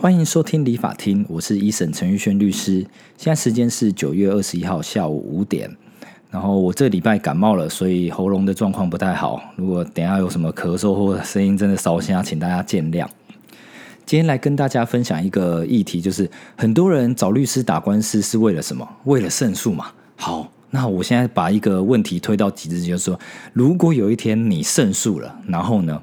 欢迎收听理法厅，我是一审陈玉轩律师。现在时间是九月二十一号下午五点。然后我这礼拜感冒了，所以喉咙的状况不太好。如果等下有什么咳嗽或声音真的烧瞎，请大家见谅。今天来跟大家分享一个议题，就是很多人找律师打官司是为了什么？为了胜诉嘛。好，那我现在把一个问题推到极致，就是说，如果有一天你胜诉了，然后呢？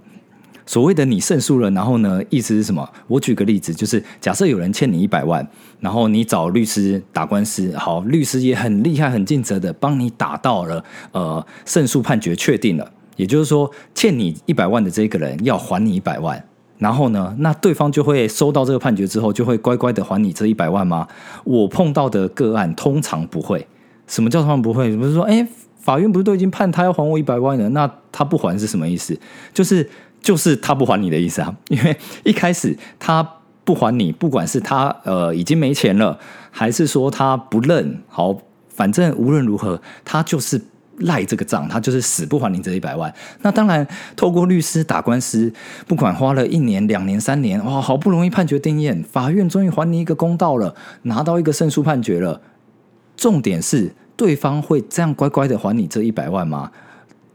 所谓的你胜诉了，然后呢？意思是什么？我举个例子，就是假设有人欠你一百万，然后你找律师打官司，好，律师也很厉害、很尽责的帮你打到了呃胜诉判决确定了，也就是说欠你一百万的这个人要还你一百万，然后呢，那对方就会收到这个判决之后，就会乖乖的还你这一百万吗？我碰到的个案通常不会。什么叫他们不会？不是说，哎，法院不是都已经判他要还我一百万了，那他不还是什么意思？就是。就是他不还你的意思啊，因为一开始他不还你，不管是他呃已经没钱了，还是说他不认，好，反正无论如何，他就是赖这个账，他就是死不还你这一百万。那当然，透过律师打官司，不管花了一年、两年、三年，哇，好不容易判决定验，法院终于还你一个公道了，拿到一个胜诉判决了。重点是，对方会这样乖乖的还你这一百万吗？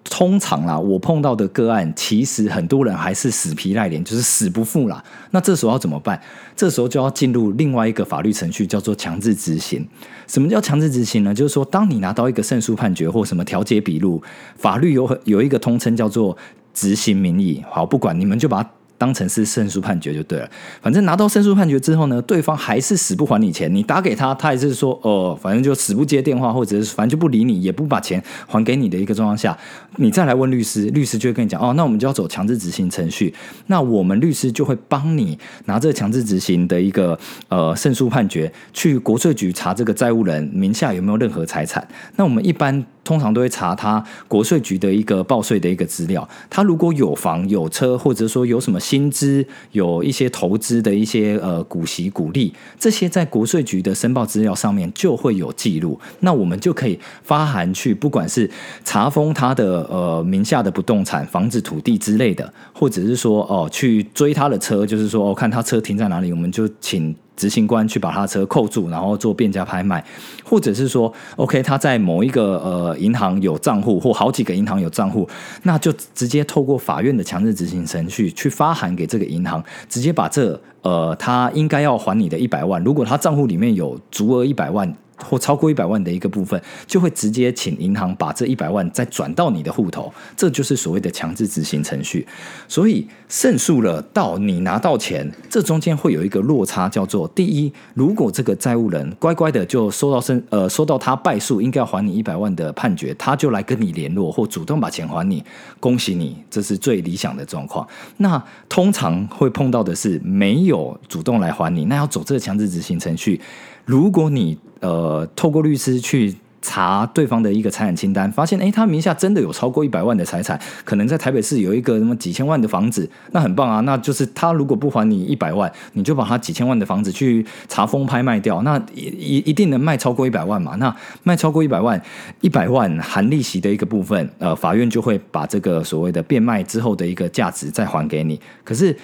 通常啦，我碰到的个案，其实很多人还是死皮赖脸，就是死不付啦。那这时候要怎么办？这时候就要进入另外一个法律程序，叫做强制执行。什么叫强制执行呢？就是说，当你拿到一个胜诉判决或什么调解笔录，法律有有一个通称叫做执行民意。好，不管你们就把它。当成是胜诉判决就对了，反正拿到胜诉判决之后呢，对方还是死不还你钱，你打给他，他也是说哦，反正就死不接电话，或者是反正就不理你，也不把钱还给你的一个状况下，你再来问律师，律师就会跟你讲哦，那我们就要走强制执行程序，那我们律师就会帮你拿这强制执行的一个呃胜诉判决去国税局查这个债务人名下有没有任何财产，那我们一般。通常都会查他国税局的一个报税的一个资料，他如果有房有车，或者说有什么薪资，有一些投资的一些呃股息股利，这些在国税局的申报资料上面就会有记录，那我们就可以发函去，不管是查封他的呃名下的不动产、房子、土地之类的，或者是说哦去追他的车，就是说哦看他车停在哪里，我们就请。执行官去把他车扣住，然后做变价拍卖，或者是说，OK，他在某一个呃银行有账户，或好几个银行有账户，那就直接透过法院的强制执行程序去发函给这个银行，直接把这呃他应该要还你的一百万，如果他账户里面有足额一百万。或超过一百万的一个部分，就会直接请银行把这一百万再转到你的户头，这就是所谓的强制执行程序。所以胜诉了到你拿到钱，这中间会有一个落差，叫做第一，如果这个债务人乖乖的就收到胜呃收到他败诉应该要还你一百万的判决，他就来跟你联络或主动把钱还你，恭喜你，这是最理想的状况。那通常会碰到的是没有主动来还你，那要走这个强制执行程序。如果你呃透过律师去查对方的一个财产清单，发现哎他名下真的有超过一百万的财产，可能在台北市有一个什么几千万的房子，那很棒啊！那就是他如果不还你一百万，你就把他几千万的房子去查封拍卖掉，那一一定能卖超过一百万嘛？那卖超过一百万，一百万含利息的一个部分，呃，法院就会把这个所谓的变卖之后的一个价值再还给你。可是。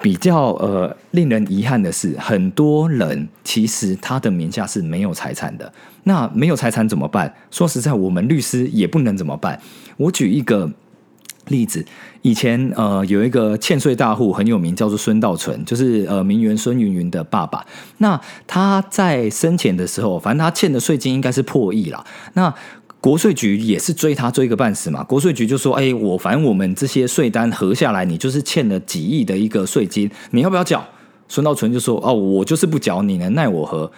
比较呃令人遗憾的是，很多人其实他的名下是没有财产的。那没有财产怎么办？说实在，我们律师也不能怎么办。我举一个例子，以前呃有一个欠税大户很有名，叫做孙道存，就是呃名媛孙云云的爸爸。那他在生前的时候，反正他欠的税金应该是破亿了。那国税局也是追他追个半死嘛，国税局就说：“哎，我反正我们这些税单合下来，你就是欠了几亿的一个税金，你要不要缴？”孙道存就说：“哦，我就是不缴，你能奈我何？”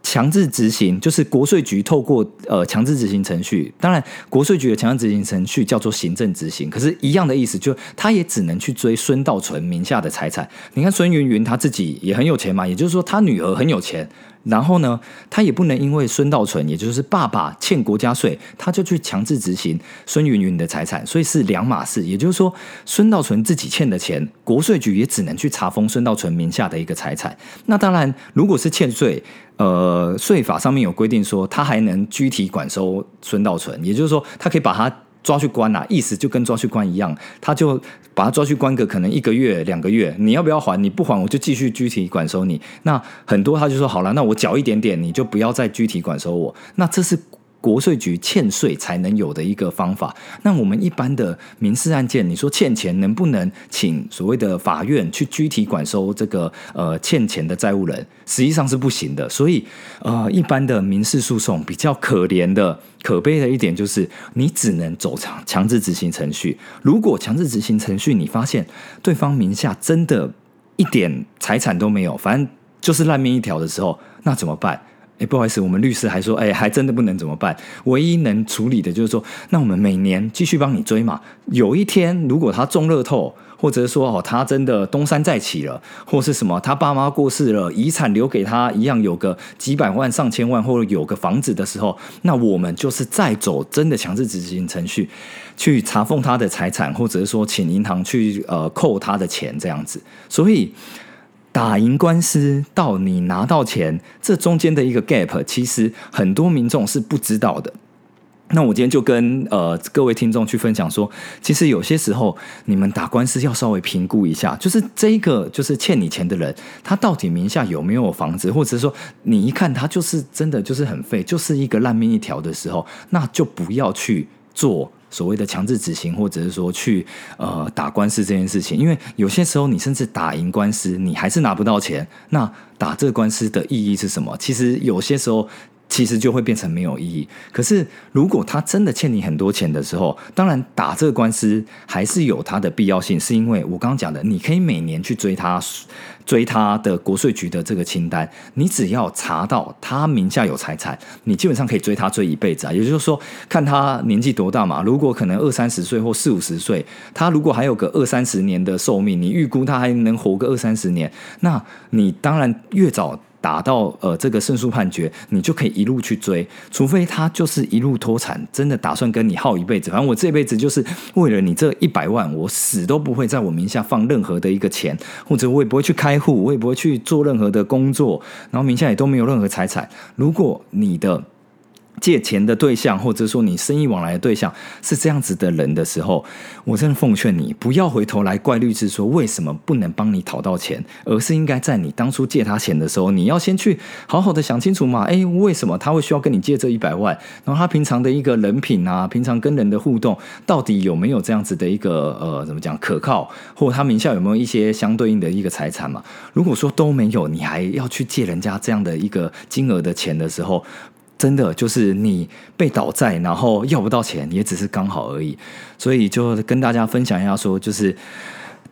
强制执行就是国税局透过呃强制执行程序，当然国税局的强制执行程序叫做行政执行，可是一样的意思，就他也只能去追孙道存名下的财产。你看孙云云他自己也很有钱嘛，也就是说他女儿很有钱。然后呢，他也不能因为孙道存，也就是爸爸欠国家税，他就去强制执行孙云云的财产，所以是两码事。也就是说，孙道存自己欠的钱，国税局也只能去查封孙道存名下的一个财产。那当然，如果是欠税，呃，税法上面有规定说，他还能具体管收孙道存，也就是说，他可以把他。抓去关啊，意思就跟抓去关一样，他就把他抓去关个可能一个月两个月，你要不要还？你不还我就继续具体管收你。那很多他就说好了，那我缴一点点，你就不要再具体管收我。那这是。国税局欠税才能有的一个方法。那我们一般的民事案件，你说欠钱能不能请所谓的法院去具体管收这个呃欠钱的债务人？实际上是不行的。所以呃，一般的民事诉讼比较可怜的、可悲的一点就是，你只能走强强制执行程序。如果强制执行程序你发现对方名下真的一点财产都没有，反正就是烂命一条的时候，那怎么办？哎，不好意思，我们律师还说，哎，还真的不能怎么办？唯一能处理的就是说，那我们每年继续帮你追嘛。有一天，如果他中乐透，或者说哦，他真的东山再起了，或是什么，他爸妈过世了，遗产留给他一样有个几百万、上千万，或者有个房子的时候，那我们就是再走真的强制执行程序，去查封他的财产，或者是说请银行去呃扣他的钱这样子。所以。打赢官司到你拿到钱，这中间的一个 gap，其实很多民众是不知道的。那我今天就跟呃各位听众去分享说，其实有些时候你们打官司要稍微评估一下，就是这个就是欠你钱的人，他到底名下有没有房子，或者是说你一看他就是真的就是很废，就是一个烂命一条的时候，那就不要去做。所谓的强制执行，或者是说去呃打官司这件事情，因为有些时候你甚至打赢官司，你还是拿不到钱。那打这官司的意义是什么？其实有些时候。其实就会变成没有意义。可是，如果他真的欠你很多钱的时候，当然打这个官司还是有它的必要性，是因为我刚刚讲的，你可以每年去追他，追他的国税局的这个清单。你只要查到他名下有财产，你基本上可以追他追一辈子啊。也就是说，看他年纪多大嘛。如果可能二三十岁或四五十岁，他如果还有个二三十年的寿命，你预估他还能活个二三十年，那你当然越早。打到呃这个胜诉判决，你就可以一路去追，除非他就是一路脱产，真的打算跟你耗一辈子。反正我这辈子就是为了你这一百万，我死都不会在我名下放任何的一个钱，或者我也不会去开户，我也不会去做任何的工作，然后名下也都没有任何财产。如果你的借钱的对象，或者说你生意往来的对象是这样子的人的时候，我真的奉劝你不要回头来怪律师说为什么不能帮你讨到钱，而是应该在你当初借他钱的时候，你要先去好好的想清楚嘛。哎，为什么他会需要跟你借这一百万？然后他平常的一个人品啊，平常跟人的互动，到底有没有这样子的一个呃，怎么讲可靠？或他名下有没有一些相对应的一个财产嘛？如果说都没有，你还要去借人家这样的一个金额的钱的时候。真的就是你被倒债，然后要不到钱，也只是刚好而已。所以就跟大家分享一下，说就是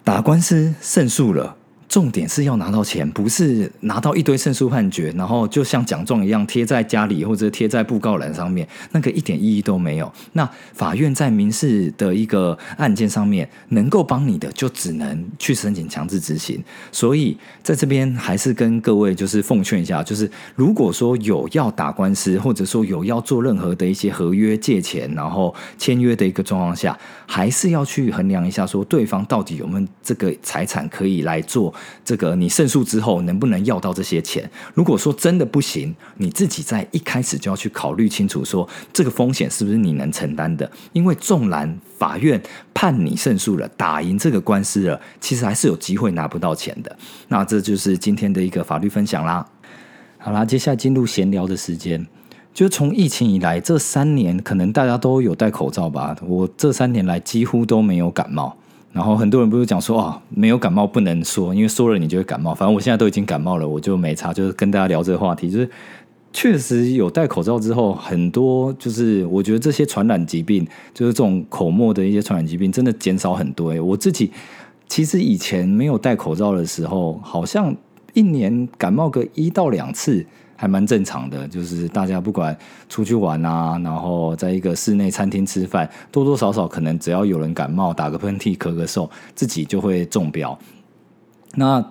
打官司胜诉了。重点是要拿到钱，不是拿到一堆胜诉判决，然后就像奖状一样贴在家里或者贴在布告栏上面，那个一点意义都没有。那法院在民事的一个案件上面能够帮你的，就只能去申请强制执行。所以在这边还是跟各位就是奉劝一下，就是如果说有要打官司，或者说有要做任何的一些合约借钱，然后签约的一个状况下，还是要去衡量一下，说对方到底有没有这个财产可以来做。这个你胜诉之后能不能要到这些钱？如果说真的不行，你自己在一开始就要去考虑清楚，说这个风险是不是你能承担的？因为纵然法院判你胜诉了，打赢这个官司了，其实还是有机会拿不到钱的。那这就是今天的一个法律分享啦。好啦，接下来进入闲聊的时间，就从疫情以来这三年，可能大家都有戴口罩吧？我这三年来几乎都没有感冒。然后很多人不是讲说啊，没有感冒不能说，因为说了你就会感冒。反正我现在都已经感冒了，我就没差。就是跟大家聊这个话题，就是确实有戴口罩之后，很多就是我觉得这些传染疾病，就是这种口沫的一些传染疾病，真的减少很多。我自己其实以前没有戴口罩的时候，好像一年感冒个一到两次。还蛮正常的，就是大家不管出去玩啊，然后在一个室内餐厅吃饭，多多少少可能只要有人感冒、打个喷嚏、咳个嗽，自己就会中标。那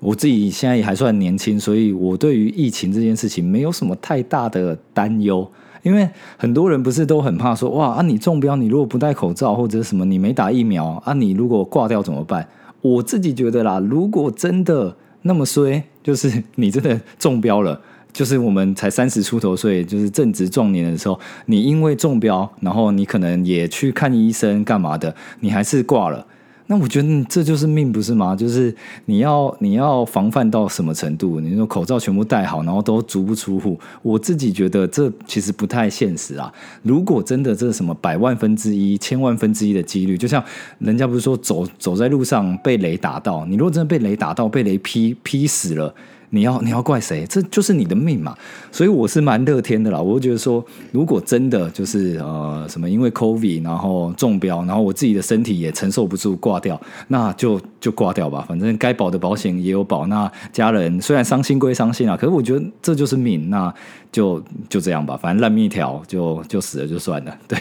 我自己现在也还算年轻，所以我对于疫情这件事情没有什么太大的担忧。因为很多人不是都很怕说，哇啊，你中标，你如果不戴口罩或者什么，你没打疫苗啊，你如果挂掉怎么办？我自己觉得啦，如果真的那么衰，就是你真的中标了。就是我们才三十出头岁，就是正值壮年的时候，你因为中标，然后你可能也去看医生干嘛的，你还是挂了。那我觉得这就是命，不是吗？就是你要你要防范到什么程度？你说口罩全部戴好，然后都足不出户，我自己觉得这其实不太现实啊。如果真的这什么百万分之一、千万分之一的几率，就像人家不是说走走在路上被雷打到，你如果真的被雷打到，被雷劈劈死了。你要你要怪谁？这就是你的命嘛。所以我是蛮乐天的啦。我觉得说，如果真的就是呃什么因为 COVID 然后中标，然后我自己的身体也承受不住挂掉，那就就挂掉吧。反正该保的保险也有保。那家人虽然伤心归伤心啊，可是我觉得这就是命，那就就这样吧。反正烂命一条，就就死了就算了。对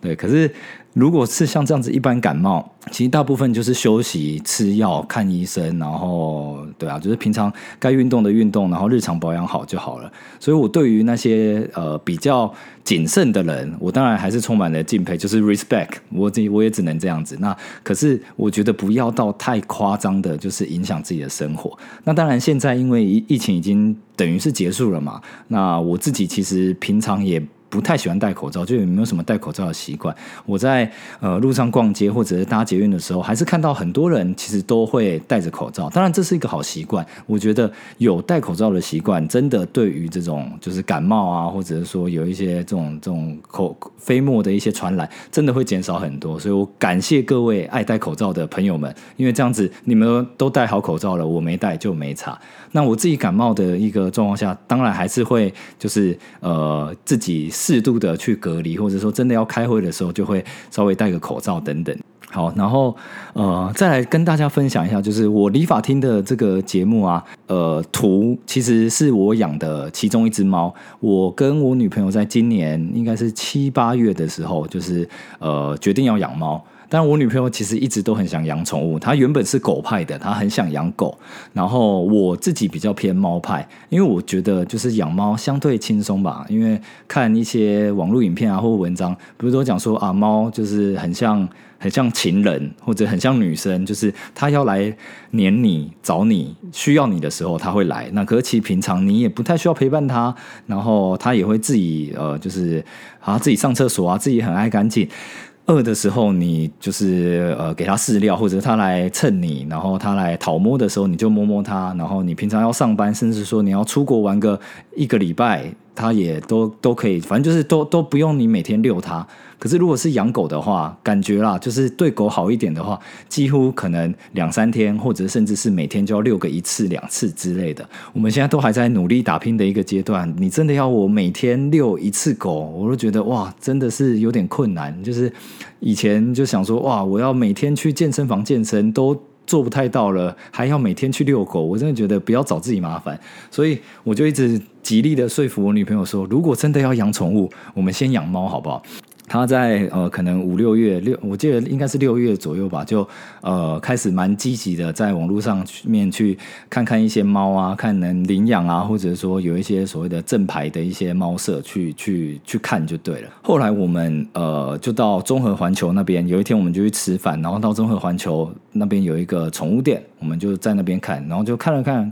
对，可是。如果是像这样子一般感冒，其实大部分就是休息、吃药、看医生，然后对啊，就是平常该运动的运动，然后日常保养好就好了。所以我对于那些呃比较谨慎的人，我当然还是充满了敬佩，就是 respect。我这我也只能这样子。那可是我觉得不要到太夸张的，就是影响自己的生活。那当然现在因为疫疫情已经等于是结束了嘛，那我自己其实平常也。不太喜欢戴口罩，就也没有什么戴口罩的习惯。我在呃路上逛街或者是搭捷运的时候，还是看到很多人其实都会戴着口罩。当然，这是一个好习惯。我觉得有戴口罩的习惯，真的对于这种就是感冒啊，或者是说有一些这种这种口飞沫的一些传染，真的会减少很多。所以我感谢各位爱戴口罩的朋友们，因为这样子你们都戴好口罩了，我没戴就没差。那我自己感冒的一个状况下，当然还是会就是呃自己适度的去隔离，或者说真的要开会的时候，就会稍微戴个口罩等等。好，然后呃再来跟大家分享一下，就是我理发厅的这个节目啊，呃图其实是我养的其中一只猫。我跟我女朋友在今年应该是七八月的时候，就是呃决定要养猫。但我女朋友其实一直都很想养宠物，她原本是狗派的，她很想养狗。然后我自己比较偏猫派，因为我觉得就是养猫相对轻松吧。因为看一些网络影片啊或文章，不是都讲说啊，猫就是很像很像情人，或者很像女生，就是它要来黏你、找你、需要你的时候，它会来。那可是其实平常你也不太需要陪伴它，然后它也会自己呃，就是啊自己上厕所啊，自己很爱干净。饿的时候，你就是呃给它饲料，或者它来蹭你，然后它来讨摸的时候，你就摸摸它。然后你平常要上班，甚至说你要出国玩个一个礼拜，它也都都可以，反正就是都都不用你每天遛它。可是，如果是养狗的话，感觉啦，就是对狗好一点的话，几乎可能两三天，或者甚至是每天就要遛个一次、两次之类的。我们现在都还在努力打拼的一个阶段，你真的要我每天遛一次狗，我都觉得哇，真的是有点困难。就是以前就想说，哇，我要每天去健身房健身都做不太到了，还要每天去遛狗，我真的觉得不要找自己麻烦。所以我就一直极力的说服我女朋友说，如果真的要养宠物，我们先养猫好不好？他在呃，可能五六月六，我记得应该是六月左右吧，就呃开始蛮积极的，在网络上面去看看一些猫啊，看能领养啊，或者说有一些所谓的正牌的一些猫舍去去去看就对了。后来我们呃就到综合环球那边，有一天我们就去吃饭，然后到综合环球那边有一个宠物店，我们就在那边看，然后就看了看，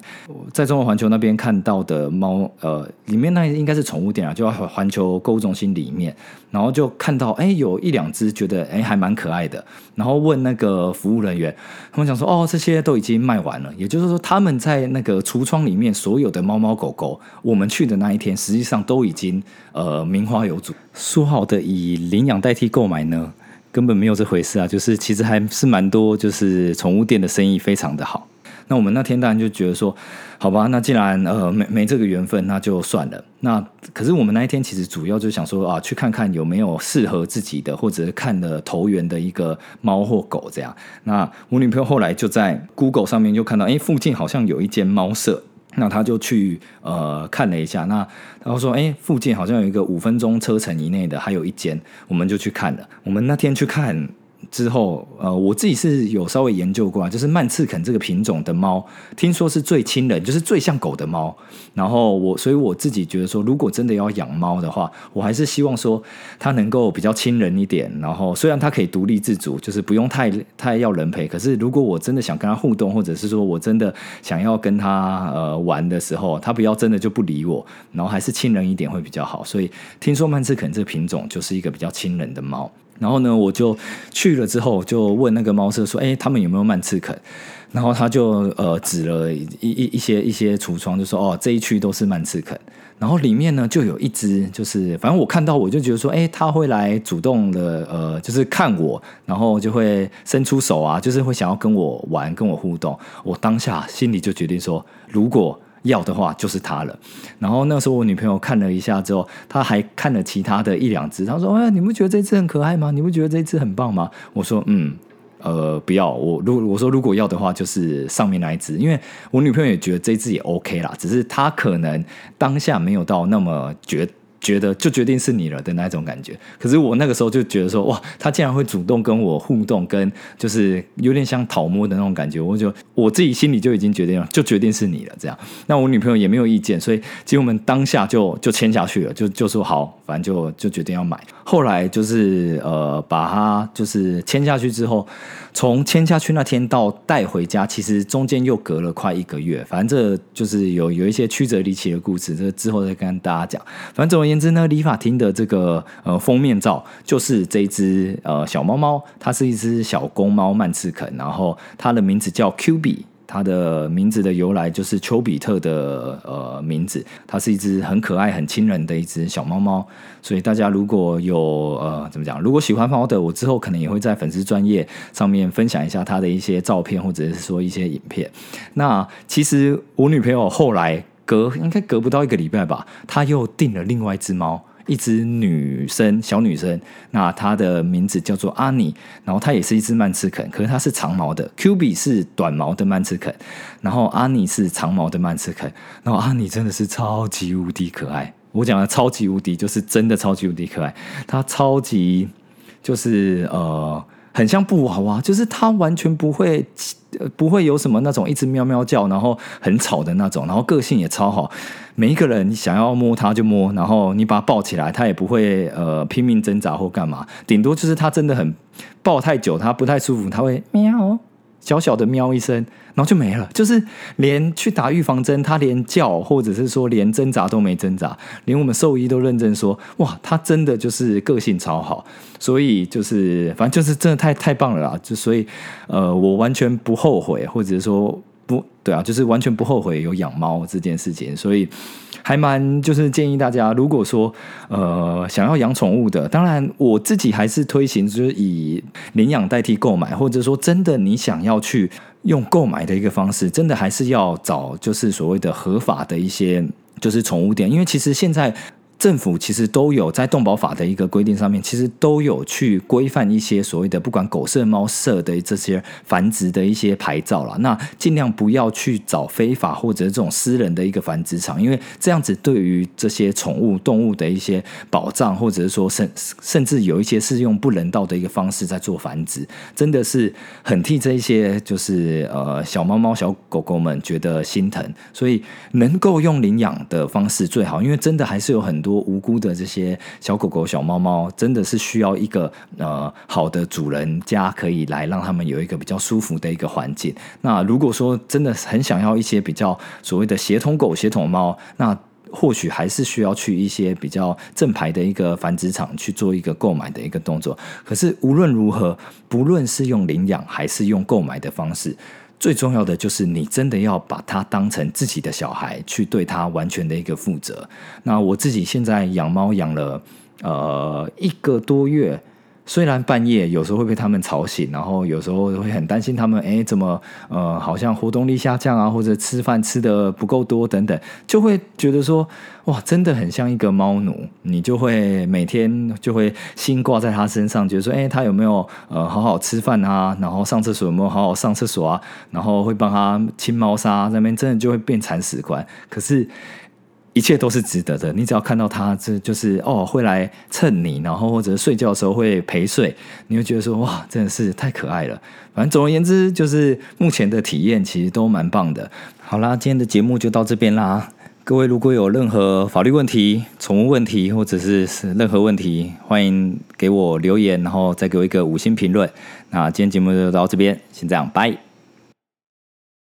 在综合环球那边看到的猫，呃，里面那应该是宠物店啊，就环球购物中心里面，然后就。看到哎，有一两只觉得哎还蛮可爱的，然后问那个服务人员，他们讲说哦，这些都已经卖完了。也就是说，他们在那个橱窗里面所有的猫猫狗狗，我们去的那一天，实际上都已经呃名花有主。说好的以领养代替购买呢，根本没有这回事啊！就是其实还是蛮多，就是宠物店的生意非常的好。那我们那天当然就觉得说，好吧，那既然呃没没这个缘分，那就算了。那可是我们那一天其实主要就想说啊，去看看有没有适合自己的，或者是看的投缘的一个猫或狗这样。那我女朋友后来就在 Google 上面就看到，哎，附近好像有一间猫舍，那他就去呃看了一下，那然后说，哎，附近好像有一个五分钟车程以内的，还有一间，我们就去看了。我们那天去看。之后，呃，我自己是有稍微研究过啊，就是曼赤肯这个品种的猫，听说是最亲人，就是最像狗的猫。然后我，所以我自己觉得说，如果真的要养猫的话，我还是希望说它能够比较亲人一点。然后虽然它可以独立自主，就是不用太太要人陪，可是如果我真的想跟它互动，或者是说我真的想要跟它呃玩的时候，它不要真的就不理我，然后还是亲人一点会比较好。所以听说曼赤肯这个品种就是一个比较亲人的猫。然后呢，我就去了之后，就问那个猫舍说：“哎，他们有没有曼赤肯？”然后他就呃指了一一一些一些橱窗，就说：“哦，这一区都是曼赤肯。”然后里面呢就有一只，就是反正我看到我就觉得说：“哎，他会来主动的呃，就是看我，然后就会伸出手啊，就是会想要跟我玩，跟我互动。”我当下心里就决定说：“如果……”要的话就是它了，然后那时候我女朋友看了一下之后，她还看了其他的一两只，她说：“哎，你不觉得这只很可爱吗？你不觉得这只很棒吗？”我说：“嗯，呃，不要。我如我说如果要的话，就是上面那一只，因为我女朋友也觉得这只也 OK 啦，只是她可能当下没有到那么觉。”觉得就决定是你了的那种感觉，可是我那个时候就觉得说，哇，他竟然会主动跟我互动，跟就是有点像讨摸的那种感觉，我就我自己心里就已经决定了，就决定是你了。这样，那我女朋友也没有意见，所以其实我们当下就就签下去了，就就说好，反正就就决定要买。后来就是呃，把它就是签下去之后。从签下去那天到带回家，其实中间又隔了快一个月。反正这就是有有一些曲折离奇的故事，这之后再跟大家讲。反正总而言之呢，理发厅的这个呃封面照就是这只呃小猫猫，它是一只小公猫曼赤肯，然后它的名字叫 Q B。它的名字的由来就是丘比特的呃名字，它是一只很可爱、很亲人的一只小猫猫。所以大家如果有呃怎么讲，如果喜欢猫的，我之后可能也会在粉丝专业上面分享一下它的一些照片，或者是说一些影片。那其实我女朋友后来隔应该隔不到一个礼拜吧，她又订了另外一只猫。一只女生，小女生，那她的名字叫做阿妮，然后她也是一只曼赤肯，可是它是长毛的，Q B 是短毛的曼赤肯，然后阿妮是长毛的曼赤肯，然后阿妮真的是超级无敌可爱，我讲的超级无敌就是真的超级无敌可爱，它超级就是呃。很像布娃娃，就是它完全不会，不会有什么那种一直喵喵叫，然后很吵的那种，然后个性也超好。每一个人想要摸它就摸，然后你把它抱起来，它也不会呃拼命挣扎或干嘛，顶多就是它真的很抱太久，它不太舒服，它会喵。小小的喵一声，然后就没了。就是连去打预防针，它连叫或者是说连挣扎都没挣扎，连我们兽医都认证说，哇，它真的就是个性超好。所以就是反正就是真的太太棒了啦。就所以呃，我完全不后悔，或者是说不对啊，就是完全不后悔有养猫这件事情。所以。还蛮就是建议大家，如果说呃想要养宠物的，当然我自己还是推行就是以领养代替购买，或者说真的你想要去用购买的一个方式，真的还是要找就是所谓的合法的一些就是宠物店，因为其实现在。政府其实都有在动保法的一个规定上面，其实都有去规范一些所谓的不管狗舍、猫舍的这些繁殖的一些牌照了。那尽量不要去找非法或者这种私人的一个繁殖场，因为这样子对于这些宠物动物的一些保障，或者是说甚甚至有一些是用不人道的一个方式在做繁殖，真的是很替这一些就是呃小猫猫、小狗狗们觉得心疼。所以能够用领养的方式最好，因为真的还是有很。多无辜的这些小狗狗、小猫猫，真的是需要一个呃好的主人家，可以来让他们有一个比较舒服的一个环境。那如果说真的很想要一些比较所谓的协同狗、协同猫，那或许还是需要去一些比较正牌的一个繁殖场去做一个购买的一个动作。可是无论如何，不论是用领养还是用购买的方式。最重要的就是你真的要把它当成自己的小孩，去对它完全的一个负责。那我自己现在养猫养了呃一个多月。虽然半夜有时候会被他们吵醒，然后有时候会很担心他们，哎，怎么呃，好像活动力下降啊，或者吃饭吃的不够多等等，就会觉得说，哇，真的很像一个猫奴，你就会每天就会心挂在他身上，觉得说，哎，他有没有呃好好吃饭啊，然后上厕所有没有好好上厕所啊，然后会帮他清猫砂，那边真的就会变铲屎官。可是。一切都是值得的。你只要看到它，这就是哦，会来蹭你，然后或者睡觉的时候会陪睡，你会觉得说哇，真的是太可爱了。反正总而言之，就是目前的体验其实都蛮棒的。好啦，今天的节目就到这边啦。各位如果有任何法律问题、宠物问题，或者是是任何问题，欢迎给我留言，然后再给我一个五星评论。那今天节目就到这边，先这样，拜。